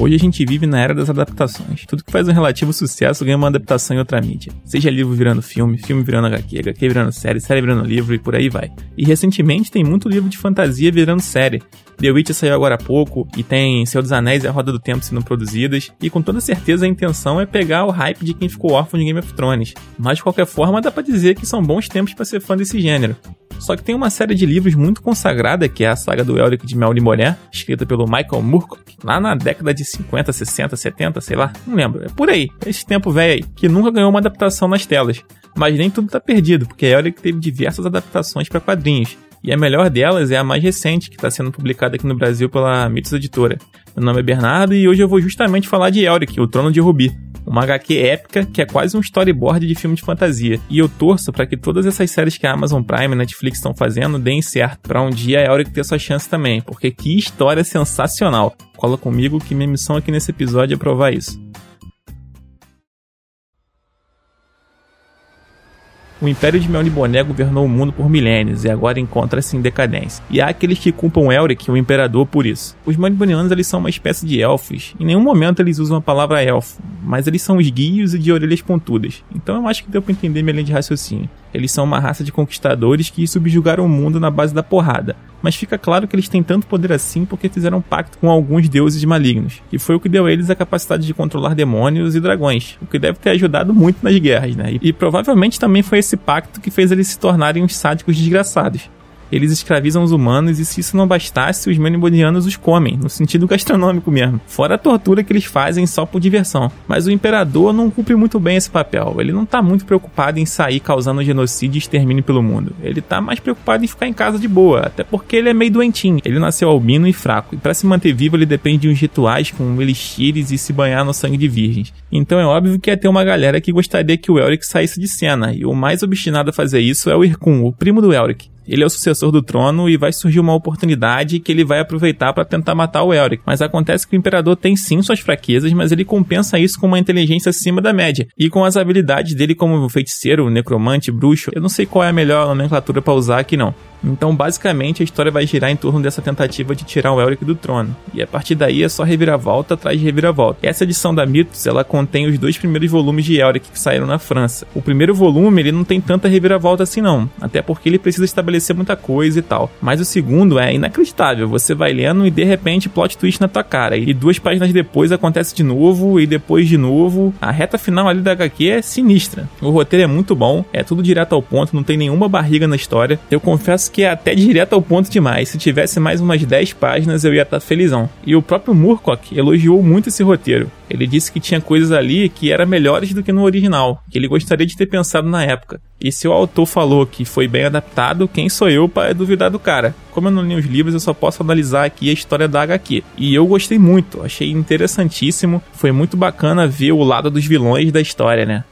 Hoje a gente vive na era das adaptações. Tudo que faz um relativo sucesso ganha uma adaptação em outra mídia. Seja livro virando filme, filme virando HQ, HQ virando série, série virando livro e por aí vai. E recentemente tem muito livro de fantasia virando série. The Witcher saiu agora há pouco, e tem Senhor dos Anéis e A Roda do Tempo sendo produzidas, e com toda certeza a intenção é pegar o hype de quem ficou órfão de Game of Thrones. Mas de qualquer forma dá para dizer que são bons tempos para ser fã desse gênero. Só que tem uma série de livros muito consagrada, que é a saga do Elric de Mel Moré, escrita pelo Michael Moorcock, lá na década de 50, 60, 70, sei lá, não lembro. É por aí, esse tempo velho aí, que nunca ganhou uma adaptação nas telas. Mas nem tudo tá perdido, porque Elric teve diversas adaptações para quadrinhos. E a melhor delas é a mais recente, que está sendo publicada aqui no Brasil pela Mitos Editora. Meu nome é Bernardo e hoje eu vou justamente falar de Elric, o Trono de Rubi uma HQ épica que é quase um storyboard de filme de fantasia. E eu torço para que todas essas séries que a Amazon Prime e Netflix estão fazendo deem certo, para um dia a Euric ter sua chance também, porque que história sensacional. Cola comigo que minha missão aqui nesse episódio é provar isso. O Império de Melniboné governou o mundo por milênios e agora encontra-se em decadência. E há aqueles que culpam Elric, o imperador, por isso. Os Melnibonianos eles são uma espécie de elfos. Em nenhum momento eles usam a palavra elfo, mas eles são esguios e de orelhas pontudas. Então eu acho que deu para entender minha linha de raciocínio. Eles são uma raça de conquistadores que subjugaram o mundo na base da porrada. Mas fica claro que eles têm tanto poder assim porque fizeram um pacto com alguns deuses malignos. E foi o que deu a eles a capacidade de controlar demônios e dragões. O que deve ter ajudado muito nas guerras, né? E, e provavelmente também foi esse pacto que fez eles se tornarem uns sádicos desgraçados eles escravizam os humanos e se isso não bastasse, os menibonianos os comem, no sentido gastronômico mesmo. Fora a tortura que eles fazem só por diversão. Mas o imperador não cumpre muito bem esse papel. Ele não tá muito preocupado em sair causando genocídio e extermínio pelo mundo. Ele tá mais preocupado em ficar em casa de boa, até porque ele é meio doentinho. Ele nasceu albino e fraco, e para se manter vivo ele depende de uns rituais com elixires e se banhar no sangue de virgens. Então é óbvio que ia ter uma galera que gostaria que o Elric saísse de cena, e o mais obstinado a fazer isso é o Irkun, o primo do Elric. Ele é o sucessor do trono e vai surgir uma oportunidade que ele vai aproveitar para tentar matar o Elric. Mas acontece que o imperador tem sim suas fraquezas, mas ele compensa isso com uma inteligência acima da média e com as habilidades dele como feiticeiro, necromante, bruxo. Eu não sei qual é a melhor nomenclatura para usar aqui não. Então, basicamente, a história vai girar em torno dessa tentativa de tirar o Elric do trono. E a partir daí é só reviravolta atrás de reviravolta. Essa edição da Mythos, ela contém os dois primeiros volumes de Elric que saíram na França. O primeiro volume, ele não tem tanta reviravolta assim não, até porque ele precisa estabelecer muita coisa e tal. Mas o segundo é inacreditável. Você vai lendo e de repente plot twist na tua cara. E duas páginas depois acontece de novo e depois de novo. A reta final ali da HQ é sinistra. O roteiro é muito bom, é tudo direto ao ponto, não tem nenhuma barriga na história. Eu confesso que é até direto ao ponto demais. Se tivesse mais umas 10 páginas, eu ia estar tá felizão. E o próprio Murcock elogiou muito esse roteiro. Ele disse que tinha coisas ali que eram melhores do que no original, que ele gostaria de ter pensado na época. E se o autor falou que foi bem adaptado, quem sou eu para duvidar do cara? Como eu não li os livros, eu só posso analisar aqui a história da HQ. E eu gostei muito, achei interessantíssimo, foi muito bacana ver o lado dos vilões da história, né?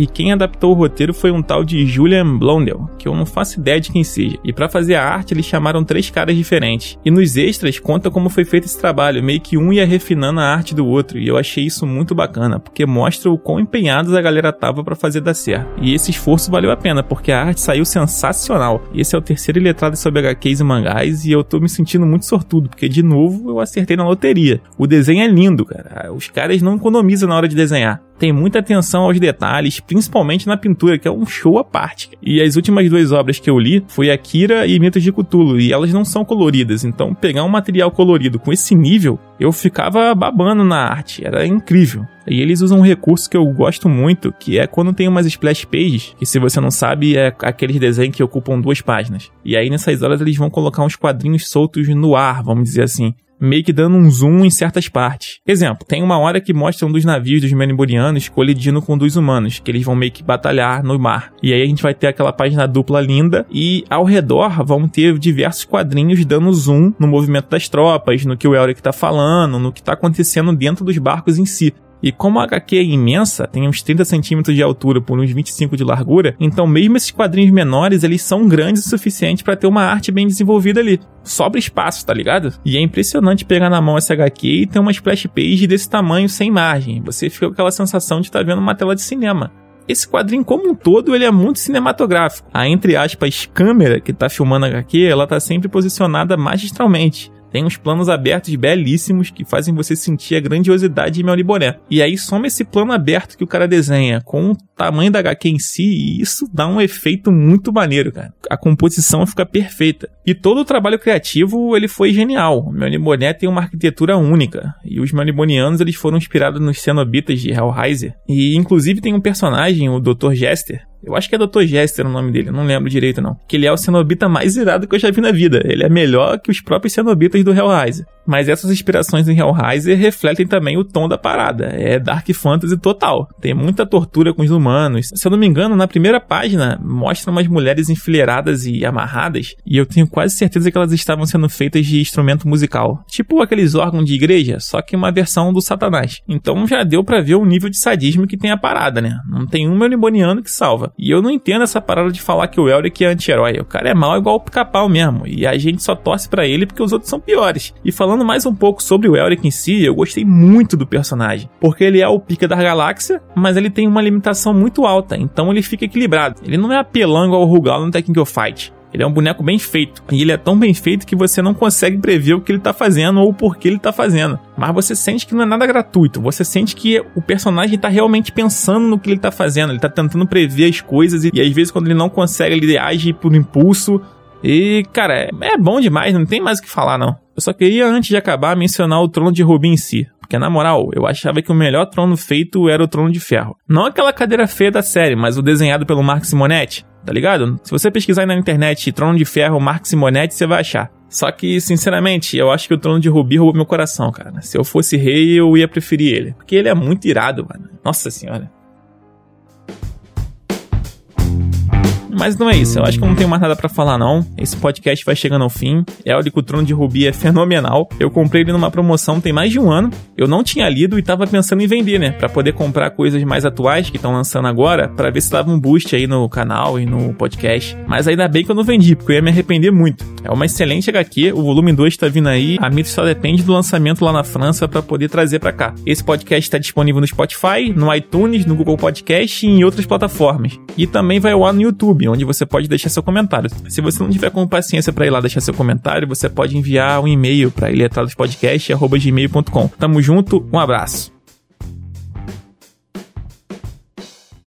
E quem adaptou o roteiro foi um tal de Julian Blondell, que eu não faço ideia de quem seja. E para fazer a arte, eles chamaram três caras diferentes. E nos extras conta como foi feito esse trabalho, meio que um ia refinando a arte do outro. E eu achei isso muito bacana, porque mostra o quão empenhados a galera tava para fazer dar certo. E esse esforço valeu a pena, porque a arte saiu sensacional. Esse é o terceiro letrado sobre HQs e mangás, e eu tô me sentindo muito sortudo, porque de novo eu acertei na loteria. O desenho é lindo, cara. Os caras não economizam na hora de desenhar tem muita atenção aos detalhes, principalmente na pintura, que é um show à parte. E as últimas duas obras que eu li foi Akira e Mitos de Cthulhu, e elas não são coloridas, então pegar um material colorido com esse nível, eu ficava babando na arte, era incrível. E eles usam um recurso que eu gosto muito, que é quando tem umas splash pages, que se você não sabe, é aqueles desenhos que ocupam duas páginas. E aí nessas horas eles vão colocar uns quadrinhos soltos no ar, vamos dizer assim meio que dando um zoom em certas partes. Exemplo, tem uma hora que mostra um dos navios dos Meniburianos colidindo com um dos humanos, que eles vão meio que batalhar no mar. E aí a gente vai ter aquela página dupla linda e ao redor vão ter diversos quadrinhos dando zoom no movimento das tropas, no que o Elric tá falando, no que tá acontecendo dentro dos barcos em si. E como a HQ é imensa, tem uns 30 centímetros de altura por uns 25 de largura, então mesmo esses quadrinhos menores, eles são grandes o suficiente para ter uma arte bem desenvolvida ali. Sobra espaço, tá ligado? E é impressionante pegar na mão essa HQ e ter uma splash page desse tamanho sem margem. Você fica com aquela sensação de estar tá vendo uma tela de cinema. esse quadrinho como um todo, ele é muito cinematográfico. A, entre aspas, câmera que tá filmando a HQ, ela tá sempre posicionada magistralmente. Tem uns planos abertos belíssimos que fazem você sentir a grandiosidade de Melny Boné. E aí soma esse plano aberto que o cara desenha com o tamanho da HQ em si e isso dá um efeito muito maneiro, cara. A composição fica perfeita. E todo o trabalho criativo, ele foi genial. O Boné tem uma arquitetura única. E os Melnibonianos, eles foram inspirados nos cenobitas de Hellraiser. E inclusive tem um personagem, o Dr. Jester, eu acho que é Dr. Jester o nome dele, não lembro direito não. Que ele é o cenobita mais irado que eu já vi na vida. Ele é melhor que os próprios cenobitas do Hellraiser. Mas essas inspirações em Hellraiser refletem também o tom da parada. É Dark Fantasy total. Tem muita tortura com os humanos. Se eu não me engano, na primeira página mostra umas mulheres enfileiradas e amarradas. E eu tenho quase certeza que elas estavam sendo feitas de instrumento musical. Tipo aqueles órgãos de igreja, só que uma versão do Satanás. Então já deu para ver o nível de sadismo que tem a parada, né? Não tem um meliboniano que salva. E eu não entendo essa parada de falar que o Elric é anti-herói. O cara é mal igual o pica-pau mesmo. E a gente só torce para ele porque os outros são piores. E falando mais um pouco sobre o Elric em si, eu gostei muito do personagem. Porque ele é o pica da galáxia, mas ele tem uma limitação muito alta. Então ele fica equilibrado. Ele não é apelão igual o Rugal no Tekken Fight. Ele é um boneco bem feito. E ele é tão bem feito que você não consegue prever o que ele tá fazendo ou o porquê ele tá fazendo. Mas você sente que não é nada gratuito. Você sente que o personagem tá realmente pensando no que ele tá fazendo. Ele tá tentando prever as coisas e, e às vezes quando ele não consegue, ele age por impulso. E, cara, é, é bom demais, não tem mais o que falar, não. Eu só queria, antes de acabar, mencionar o trono de Rubim em si. Porque, na moral, eu achava que o melhor trono feito era o trono de ferro. Não aquela cadeira feia da série, mas o desenhado pelo Mark Simonetti tá ligado? Se você pesquisar na internet Trono de Ferro, Mark Simonetti, você vai achar. Só que, sinceramente, eu acho que o Trono de Rubi roubou meu coração, cara. Se eu fosse rei, eu ia preferir ele. Porque ele é muito irado, mano. Nossa senhora. Mas não é isso, eu acho que eu não tenho mais nada para falar não. Esse podcast vai chegando ao fim. Eólico Trono de Rubi é fenomenal. Eu comprei ele numa promoção tem mais de um ano. Eu não tinha lido e tava pensando em vender, né? Para poder comprar coisas mais atuais que estão lançando agora, para ver se dava um boost aí no canal e no podcast. Mas ainda bem que eu não vendi, porque eu ia me arrepender muito. É uma excelente HQ, o volume 2 tá vindo aí. A Mito só depende do lançamento lá na França para poder trazer para cá. Esse podcast está disponível no Spotify, no iTunes, no Google Podcast e em outras plataformas. E também vai ao ar no YouTube onde você pode deixar seu comentário. Se você não tiver com paciência para ir lá deixar seu comentário, você pode enviar um e-mail para iletradospodcast.gmail.com. Tamo junto, um abraço.